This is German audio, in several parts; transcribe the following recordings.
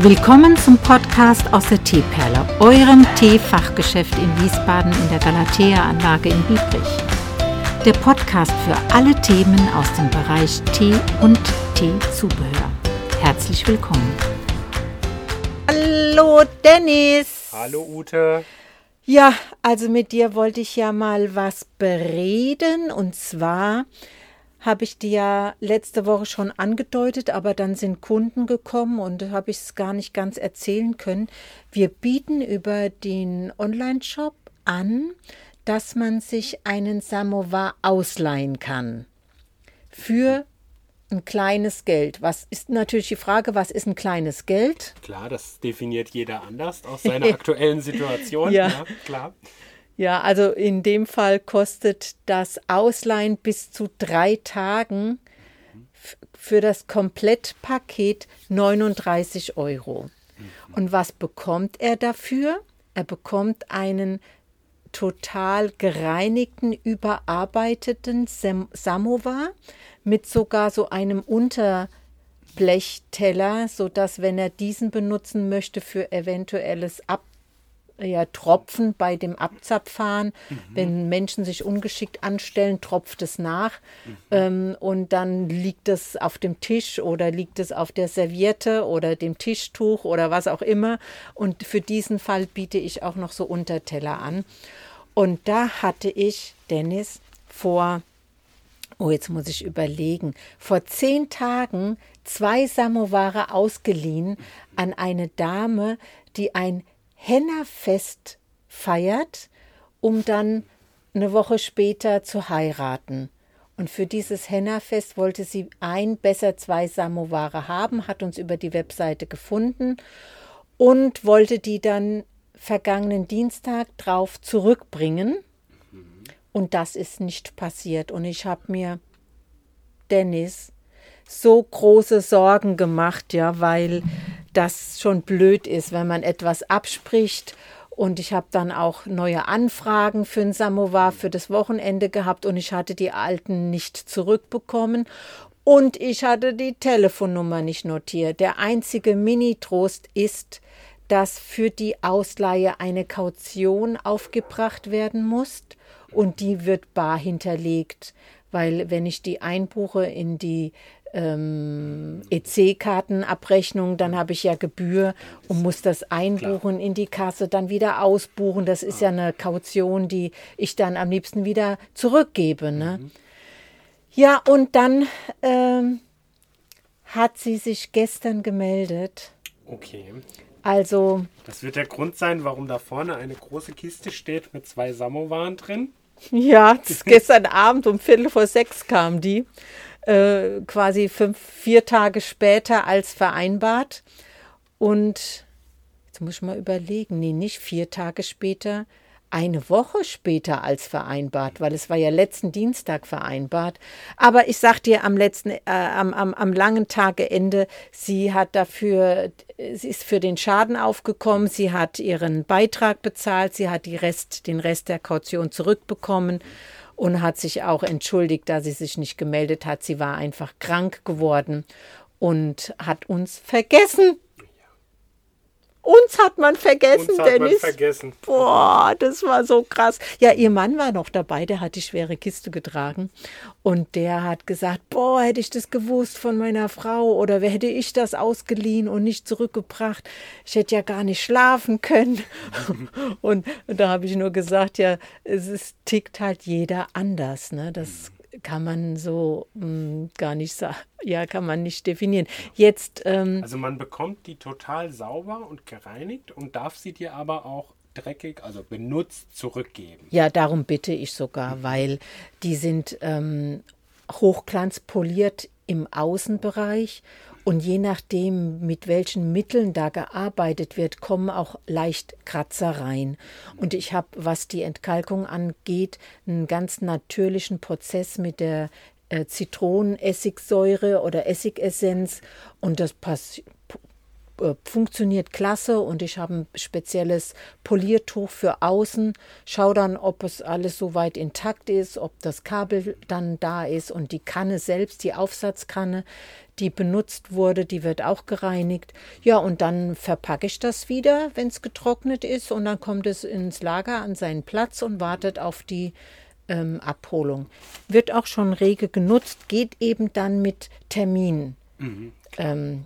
Willkommen zum Podcast aus der Teeperle, eurem Teefachgeschäft in Wiesbaden in der Galatea-Anlage in Biebrich. Der Podcast für alle Themen aus dem Bereich Tee und Teezubehör. Herzlich willkommen. Hallo Dennis. Hallo Ute. Ja, also mit dir wollte ich ja mal was bereden und zwar habe ich dir ja letzte Woche schon angedeutet, aber dann sind Kunden gekommen und habe ich es gar nicht ganz erzählen können. Wir bieten über den Online-Shop an, dass man sich einen Samovar ausleihen kann. Für ein kleines Geld. Was ist natürlich die Frage, was ist ein kleines Geld? Klar, das definiert jeder anders aus seiner aktuellen Situation. Ja. ja, klar. Ja, also in dem Fall kostet das Ausleihen bis zu drei Tagen für das Komplettpaket 39 Euro. Und was bekommt er dafür? Er bekommt einen total gereinigten, überarbeiteten Sam Samovar mit sogar so einem Unterblechteller, sodass, wenn er diesen benutzen möchte für eventuelles Ab ja, Tropfen bei dem Abzapfahren. Wenn Menschen sich ungeschickt anstellen, tropft es nach ähm, und dann liegt es auf dem Tisch oder liegt es auf der Serviette oder dem Tischtuch oder was auch immer. Und für diesen Fall biete ich auch noch so Unterteller an. Und da hatte ich, Dennis, vor Oh, jetzt muss ich überlegen. Vor zehn Tagen zwei Samovare ausgeliehen an eine Dame, die ein Henna-Fest feiert, um dann eine Woche später zu heiraten. Und für dieses Henna-Fest wollte sie ein, besser zwei Samovare haben, hat uns über die Webseite gefunden und wollte die dann vergangenen Dienstag drauf zurückbringen. Und das ist nicht passiert. Und ich habe mir, Dennis, so große Sorgen gemacht, ja, weil das schon blöd ist, wenn man etwas abspricht. Und ich habe dann auch neue Anfragen für ein Samovar für das Wochenende gehabt und ich hatte die alten nicht zurückbekommen. Und ich hatte die Telefonnummer nicht notiert. Der einzige Mini-Trost ist, dass für die Ausleihe eine Kaution aufgebracht werden muss und die wird bar hinterlegt, weil wenn ich die einbuche in die ähm, EC-Kartenabrechnung, dann habe ich ja Gebühr und muss das einbuchen in die Kasse, dann wieder ausbuchen. Das ist ja eine Kaution, die ich dann am liebsten wieder zurückgebe. Ne? Ja, und dann ähm, hat sie sich gestern gemeldet. Okay. Also Das wird der Grund sein, warum da vorne eine große Kiste steht mit zwei Samowaren drin. Ja, gestern Abend um Viertel vor sechs kam die. Äh, quasi fünf, vier Tage später als vereinbart. Und jetzt muss ich mal überlegen, nee, nicht vier Tage später, eine Woche später als vereinbart, weil es war ja letzten Dienstag vereinbart. Aber ich sag dir am letzten, äh, am, am, am langen Tageende, sie hat dafür, sie ist für den Schaden aufgekommen, sie hat ihren Beitrag bezahlt, sie hat die Rest, den Rest der Kaution zurückbekommen und hat sich auch entschuldigt, da sie sich nicht gemeldet hat. Sie war einfach krank geworden und hat uns vergessen. Uns hat man vergessen, Uns hat man Dennis. vergessen. Boah, das war so krass. Ja, ihr Mann war noch dabei, der hat die schwere Kiste getragen. Und der hat gesagt, boah, hätte ich das gewusst von meiner Frau oder wer hätte ich das ausgeliehen und nicht zurückgebracht. Ich hätte ja gar nicht schlafen können. und, und da habe ich nur gesagt, ja, es ist, tickt halt jeder anders. Ne? Das kann man so mh, gar nicht sagen. Ja, kann man nicht definieren. Jetzt, ähm, Also man bekommt die total sauber und gereinigt und darf sie dir aber auch dreckig, also benutzt, zurückgeben. Ja, darum bitte ich sogar, weil die sind ähm, hochglanzpoliert im Außenbereich und je nachdem, mit welchen Mitteln da gearbeitet wird, kommen auch leicht Kratzer rein. Und ich habe, was die Entkalkung angeht, einen ganz natürlichen Prozess mit der äh, Zitronenessigsäure oder Essigessenz und das äh, funktioniert klasse und ich habe ein spezielles Poliertuch für außen. Schau dann, ob es alles soweit intakt ist, ob das Kabel dann da ist und die Kanne selbst, die Aufsatzkanne, die benutzt wurde, die wird auch gereinigt. Ja, und dann verpacke ich das wieder, wenn es getrocknet ist und dann kommt es ins Lager an seinen Platz und wartet auf die ähm, Abholung. Wird auch schon rege genutzt, geht eben dann mit Termin. Mhm, ähm,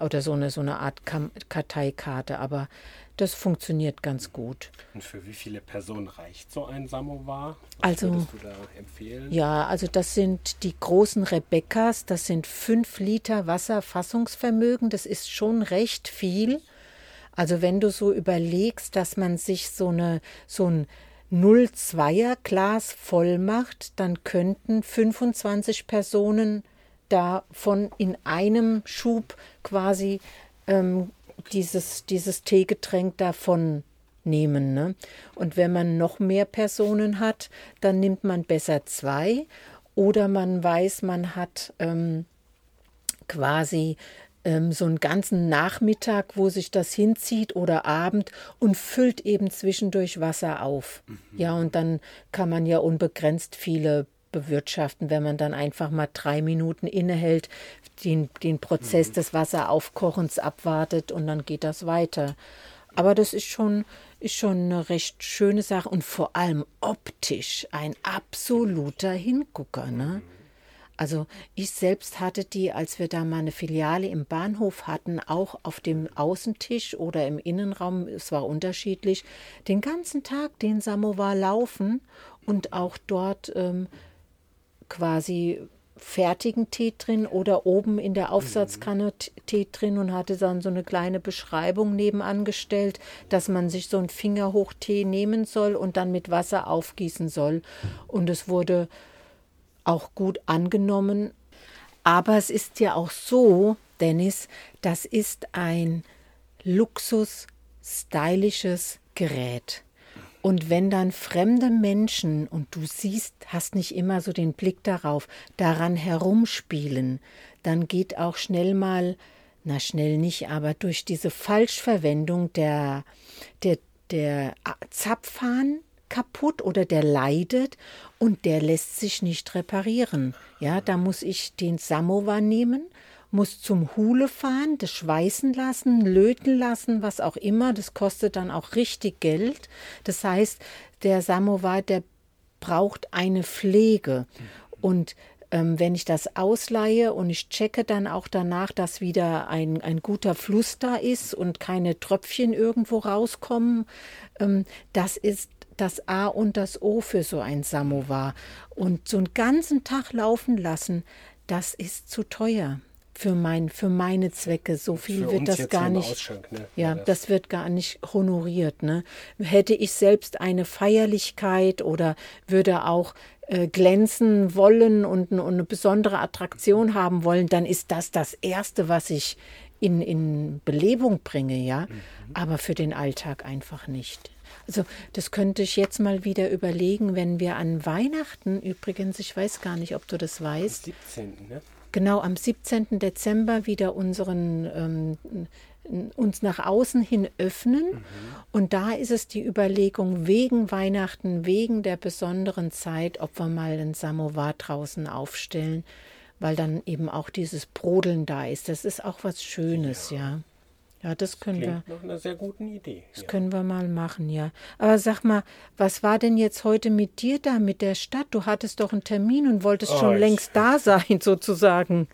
oder so eine, so eine Art Karteikarte, aber das funktioniert ganz gut. Und für wie viele Personen reicht so ein Samovar? Was also, würdest du da empfehlen? Ja, also das sind die großen Rebekkas, das sind fünf Liter Wasserfassungsvermögen, das ist schon recht viel. Also wenn du so überlegst, dass man sich so eine so ein 0,2er Glas voll macht, dann könnten 25 Personen davon in einem Schub quasi ähm, dieses, dieses Teegetränk davon nehmen. Ne? Und wenn man noch mehr Personen hat, dann nimmt man besser zwei oder man weiß, man hat ähm, quasi ähm, so einen ganzen Nachmittag, wo sich das hinzieht oder Abend und füllt eben zwischendurch Wasser auf. Mhm. Ja, und dann kann man ja unbegrenzt viele bewirtschaften, wenn man dann einfach mal drei Minuten innehält, den, den Prozess mhm. des Wasseraufkochens abwartet und dann geht das weiter. Aber das ist schon, ist schon eine recht schöne Sache und vor allem optisch ein absoluter Hingucker. Ne? Mhm. Also ich selbst hatte die, als wir da mal eine Filiale im Bahnhof hatten, auch auf dem Außentisch oder im Innenraum, es war unterschiedlich, den ganzen Tag den Samovar laufen und auch dort ähm, quasi fertigen Tee drin oder oben in der Aufsatzkanne Tee drin und hatte dann so eine kleine Beschreibung nebenan gestellt, dass man sich so einen Fingerhoch-Tee nehmen soll und dann mit Wasser aufgießen soll. Und es wurde auch gut angenommen. Aber es ist ja auch so, Dennis, das ist ein Luxus, stylisches Gerät. Und wenn dann fremde Menschen, und du siehst, hast nicht immer so den Blick darauf, daran herumspielen, dann geht auch schnell mal, na schnell nicht, aber durch diese Falschverwendung der, der, der Zapfhahn kaputt oder der leidet und der lässt sich nicht reparieren. Ja, da muss ich den Samovar nehmen muss zum Hule fahren, das schweißen lassen, löten lassen, was auch immer. Das kostet dann auch richtig Geld. Das heißt, der Samovar, der braucht eine Pflege. Und ähm, wenn ich das ausleihe und ich checke dann auch danach, dass wieder ein, ein guter Fluss da ist und keine Tröpfchen irgendwo rauskommen, ähm, das ist das A und das O für so ein Samovar. Und so einen ganzen Tag laufen lassen, das ist zu teuer für, mein, für meine Zwecke. So viel für wird das gar nicht. Ne? Ja, das. das wird gar nicht honoriert. Ne? Hätte ich selbst eine Feierlichkeit oder würde auch äh, glänzen wollen und, und, eine besondere Attraktion haben wollen, dann ist das das Erste, was ich in, in Belebung bringe, ja. Mhm. Aber für den Alltag einfach nicht. Also das könnte ich jetzt mal wieder überlegen, wenn wir an Weihnachten übrigens, ich weiß gar nicht, ob du das weißt. Am 17. Ne? Genau am 17. Dezember wieder unseren ähm, uns nach außen hin öffnen. Mhm. Und da ist es die Überlegung, wegen Weihnachten, wegen der besonderen Zeit, ob wir mal einen Samovar draußen aufstellen, weil dann eben auch dieses Brodeln da ist. Das ist auch was Schönes, ja. ja. Ja, das können Klingt wir. Nach einer sehr guten Idee. Das ja. können wir mal machen, ja. Aber sag mal, was war denn jetzt heute mit dir da, mit der Stadt? Du hattest doch einen Termin und wolltest oh, schon längst da sein, sozusagen.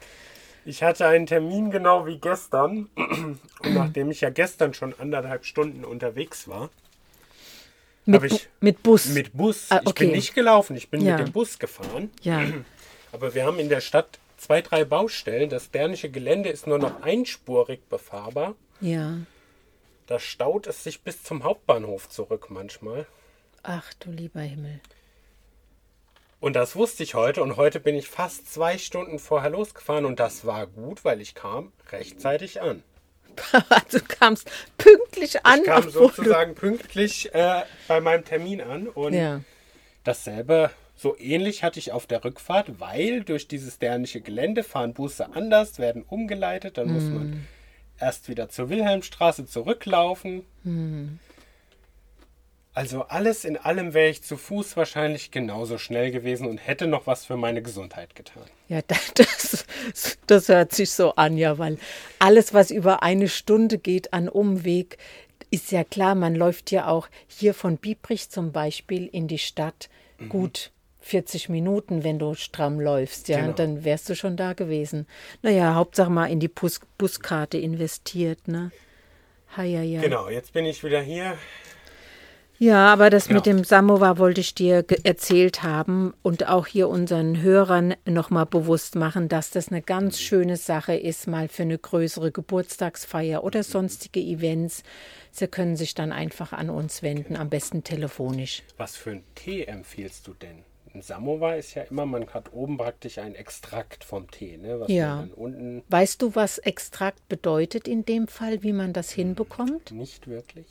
Ich hatte einen Termin genau wie gestern. Und nachdem ich ja gestern schon anderthalb Stunden unterwegs war, mit, ich, mit Bus. Mit Bus. Ah, okay. Ich bin nicht gelaufen, ich bin ja. mit dem Bus gefahren. Ja. Aber wir haben in der Stadt zwei, drei Baustellen. Das bernische Gelände ist nur noch einspurig befahrbar. Ja. Da staut es sich bis zum Hauptbahnhof zurück manchmal. Ach du lieber Himmel. Und das wusste ich heute und heute bin ich fast zwei Stunden vorher losgefahren und das war gut, weil ich kam rechtzeitig an. Also kamst pünktlich an. Ich kam sozusagen pünktlich äh, bei meinem Termin an und ja. dasselbe, so ähnlich hatte ich auf der Rückfahrt, weil durch dieses dänische Gelände fahren Busse anders, werden umgeleitet, dann mm. muss man erst wieder zur Wilhelmstraße zurücklaufen. Hm. Also alles in allem wäre ich zu Fuß wahrscheinlich genauso schnell gewesen und hätte noch was für meine Gesundheit getan. Ja, das, das hört sich so an, ja, weil alles, was über eine Stunde geht an Umweg, ist ja klar, man läuft ja auch hier von Biebrich zum Beispiel in die Stadt Mhm. gut 40 Minuten, wenn du stramm läufst, ja, Genau. und dann wärst du schon da gewesen. Naja, Hauptsache mal in die Bus Buskarte investiert, ne? Ja. Genau, jetzt bin ich wieder hier. Ja, aber das Ja. mit dem Samovar wollte ich dir erzählt haben und auch hier unseren Hörern nochmal bewusst machen, dass das eine ganz schöne Sache ist, mal für eine größere Geburtstagsfeier oder sonstige Events. Sie können sich dann einfach an uns wenden, am besten telefonisch. Was für einen Tee empfiehlst du denn? Ein Samovar ist ja immer, man hat oben praktisch ein Extrakt vom Tee, ne? Was Ja. man dann unten Weißt du, was Extrakt bedeutet in dem Fall, wie man das hinbekommt? nicht wirklich.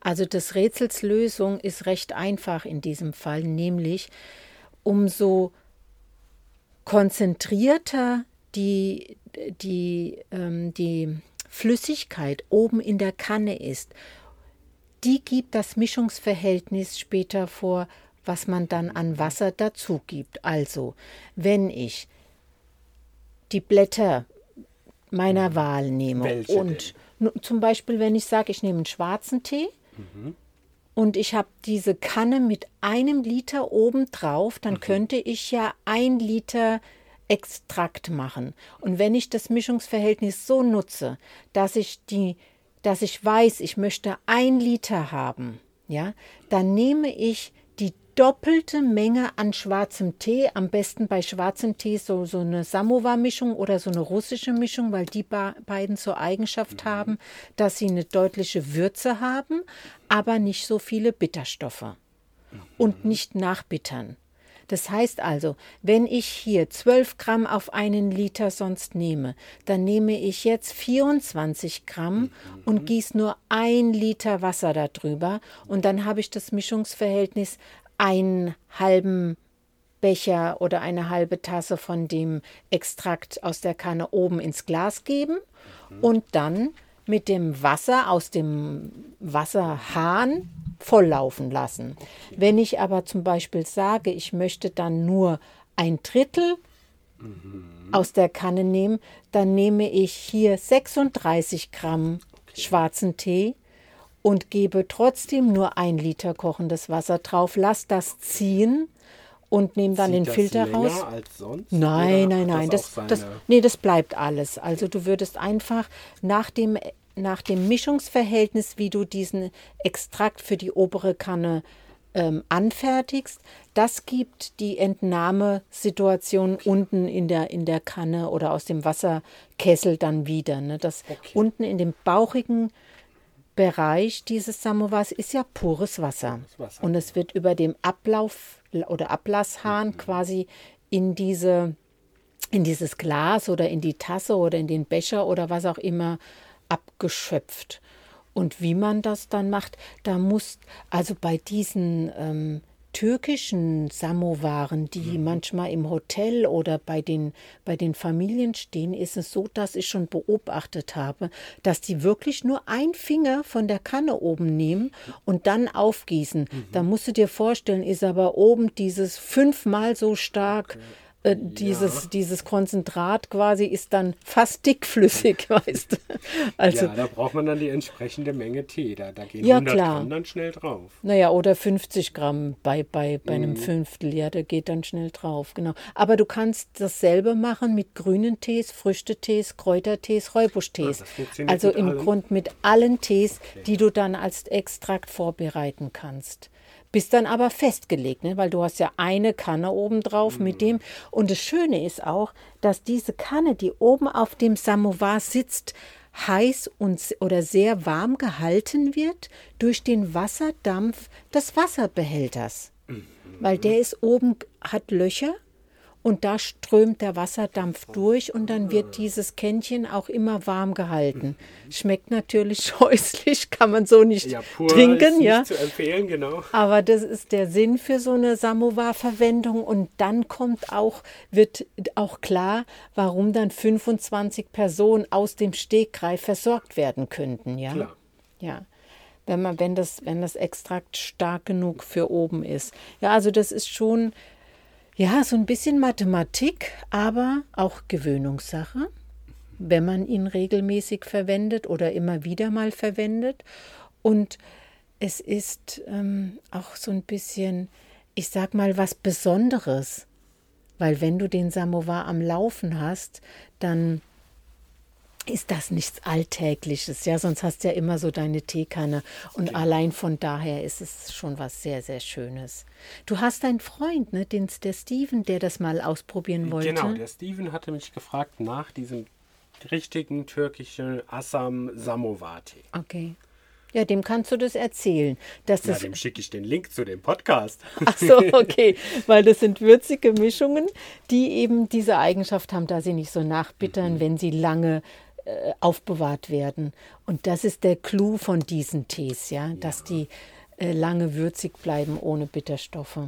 Also des Rätsels Lösung ist recht einfach in diesem Fall, nämlich umso konzentrierter die, die, ähm, die Flüssigkeit oben in der Kanne ist, die gibt das Mischungsverhältnis später vor, was man dann an Wasser dazu gibt. Also, wenn ich die Blätter meiner Wahl nehme Welche und nu- zum Beispiel, wenn ich sage, ich nehme einen schwarzen Tee und ich habe diese Kanne mit einem Liter oben drauf, dann könnte ich ja ein Liter Extrakt machen. Und wenn ich das Mischungsverhältnis so nutze, dass ich die, dass ich weiß, ich möchte ein Liter haben, ja, dann nehme ich doppelte Menge an schwarzem Tee, am besten bei schwarzem Tee so, so eine Samovar-Mischung oder so eine russische Mischung, weil die beiden zur Eigenschaft haben, dass sie eine deutliche Würze haben, aber nicht so viele Bitterstoffe. Und nicht nachbittern. Das heißt also, wenn ich hier 12 Gramm auf einen Liter sonst nehme, dann nehme ich jetzt 24 Gramm und gieße nur ein Liter Wasser darüber und dann habe ich das Mischungsverhältnis einen halben Becher oder eine halbe Tasse von dem Extrakt aus der Kanne oben ins Glas geben und dann mit dem Wasser aus dem Wasserhahn volllaufen lassen. Wenn ich aber zum Beispiel sage, ich möchte dann nur ein Drittel aus der Kanne nehmen, dann nehme ich hier 36 Gramm schwarzen Tee und gebe trotzdem nur ein Liter kochendes Wasser drauf, lass das ziehen und nehme dann Zieht den das Filter länger raus. Als sonst? Nein, nein, nein. Das, Das, das, nee, das bleibt alles. Also du würdest einfach nach dem, nach dem Mischungsverhältnis, wie du diesen Extrakt für die obere Kanne ähm, anfertigst, das gibt die Entnahmesituation unten in der, in der Kanne oder aus dem Wasserkessel dann wieder. Ne? Das unten in dem bauchigen Bereich dieses Samovars ist ja pures Wasser. Wasser, Und es wird über dem Ablauf oder Mhm. Ablasshahn quasi in diese in dieses Glas oder in die Tasse oder in den Becher oder was auch immer abgeschöpft. Und wie man das dann macht, da muss, also bei diesen ähm, türkischen Samovaren, die manchmal im Hotel oder bei den, bei den Familien stehen, ist es so, dass ich schon beobachtet habe, dass die wirklich nur ein Finger von der Kanne oben nehmen und dann aufgießen. Da musst du dir vorstellen, ist aber oben dieses fünfmal so stark. Äh, dieses, dieses Konzentrat quasi ist dann fast dickflüssig, weißt du. Also, ja, da braucht man dann die entsprechende Menge Tee. Da, da gehen Ja, 100 klar. Gramm dann schnell drauf. Naja, oder 50 Gramm bei, bei, bei Mhm. einem Fünftel, ja, der geht dann schnell drauf, genau. Aber du kannst dasselbe machen mit grünen Tees, Früchtetees, Kräutertees, Räubuschtees. Ah, also im allen? Grund mit allen Tees, die du dann als Extrakt vorbereiten kannst. Bist dann aber festgelegt, ne? weil du hast ja eine Kanne oben drauf mit Mhm. dem. Und das Schöne ist auch, dass diese Kanne, die oben auf dem Samovar sitzt, heiß und oder sehr warm gehalten wird durch den Wasserdampf des Wasserbehälters. Weil der ist oben, hat Löcher und da strömt der Wasserdampf durch und dann wird dieses Kännchen auch immer warm gehalten. Schmeckt natürlich scheußlich, kann man so nicht Ja, pur trinken, ist nicht ja. zu empfehlen, genau. Aber das ist der Sinn für so eine Samovar-Verwendung. Und dann kommt auch, wird auch klar, warum dann 25 Personen aus dem Stegreif versorgt werden könnten. Ja. Klar. Ja. Wenn man, wenn das, wenn das Extrakt stark genug für oben ist. Ja, also das ist schon, ja, so ein bisschen Mathematik, aber auch Gewöhnungssache, wenn man ihn regelmäßig verwendet oder immer wieder mal verwendet. Und es ist ähm, auch so ein bisschen, ich sag mal, was Besonderes. Weil wenn du den Samovar am Laufen hast, dann ist das nichts Alltägliches. Ja, sonst hast du ja immer so deine Teekanne. Und allein von daher ist es schon was sehr, sehr Schönes. Du hast einen Freund, ne, den, der Steven, der das mal ausprobieren wollte. Genau, der Steven hatte mich gefragt nach diesem richtigen türkischen Assam Samovar Tee. Okay. Ja, dem kannst du das erzählen. Dass Na, das dem schicke ich den Link zu dem Podcast. Ach so, okay. Weil das sind würzige Mischungen, die eben diese Eigenschaft haben, da sie nicht so nachbittern, wenn sie lange äh, aufbewahrt werden. Und das ist der Clou von diesen Tees, ja, dass die äh, lange würzig bleiben ohne Bitterstoffe.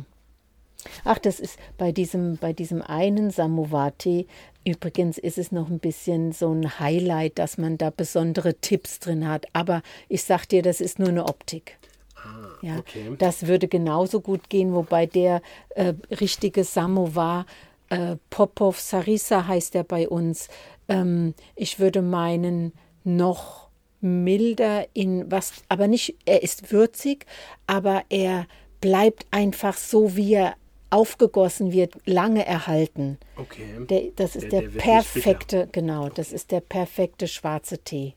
Ach, das ist bei diesem, bei diesem einen Samovar-Tee, übrigens ist es noch ein bisschen so ein Highlight, dass man da besondere Tipps drin hat. Aber ich sag dir, das ist nur eine Optik. Ja, okay. das würde genauso gut gehen, wobei der äh, richtige Samovar, äh, Popov Sarisa heißt er bei uns, ähm, ich würde meinen, noch milder in was, aber nicht, er ist würzig, aber er bleibt einfach so, wie er aufgegossen wird, lange erhalten. Okay. Der, das ist Der- der, der perfekte, genau, das ist der perfekte schwarze Tee.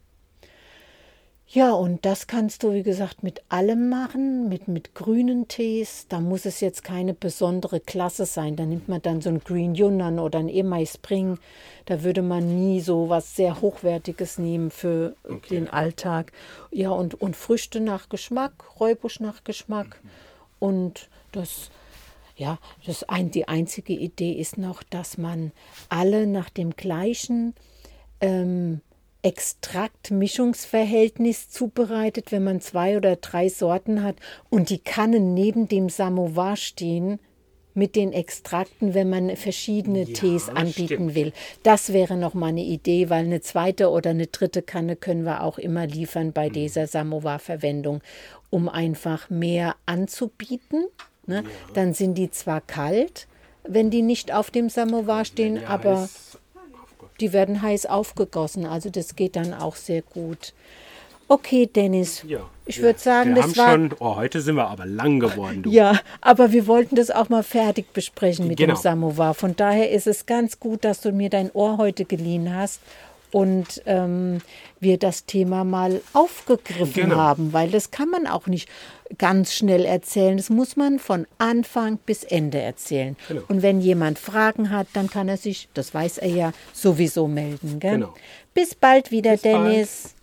Ja, und das kannst du, wie gesagt, mit allem machen, mit, mit grünen Tees. Da muss es jetzt keine besondere Klasse sein. Da nimmt man dann so ein Green Yunnan oder ein Emai Spring. Da würde man nie so was sehr Hochwertiges nehmen für den Alltag. Ja, und, und Früchte nach Geschmack, Räubusch nach Geschmack. Und das, ja, das ein, die einzige Idee ist noch, dass man alle nach dem gleichen ähm, Extrakt-Mischungsverhältnis zubereitet, wenn man zwei oder drei Sorten hat und die Kannen neben dem Samovar stehen mit den Extrakten, wenn man verschiedene Ja, Tees anbieten stimmt. will. Das wäre noch mal eine Idee, weil eine zweite oder eine dritte Kanne können wir auch immer liefern bei dieser Samovar-Verwendung, um einfach mehr anzubieten. Ne? Dann sind die zwar kalt, wenn die nicht auf dem Samovar stehen, Ja, aber die werden heiß aufgegossen. Also das geht dann auch sehr gut. Okay, Dennis. Ja. Ich ja. würde sagen, wir das haben war. schon. Oh, heute sind wir aber lang geworden, du. Ja, aber wir wollten das auch mal fertig besprechen mit Genau. dem Samovar. Von daher ist es ganz gut, dass du mir dein Ohr heute geliehen hast und ähm, wir das Thema mal aufgegriffen Genau. haben, weil das kann man auch nicht ganz schnell erzählen. Das muss man von Anfang bis Ende erzählen. Genau. Und wenn jemand Fragen hat, dann kann er sich, das weiß er ja, sowieso melden. Gell? Genau. Bis bald wieder, Bis bald. Dennis.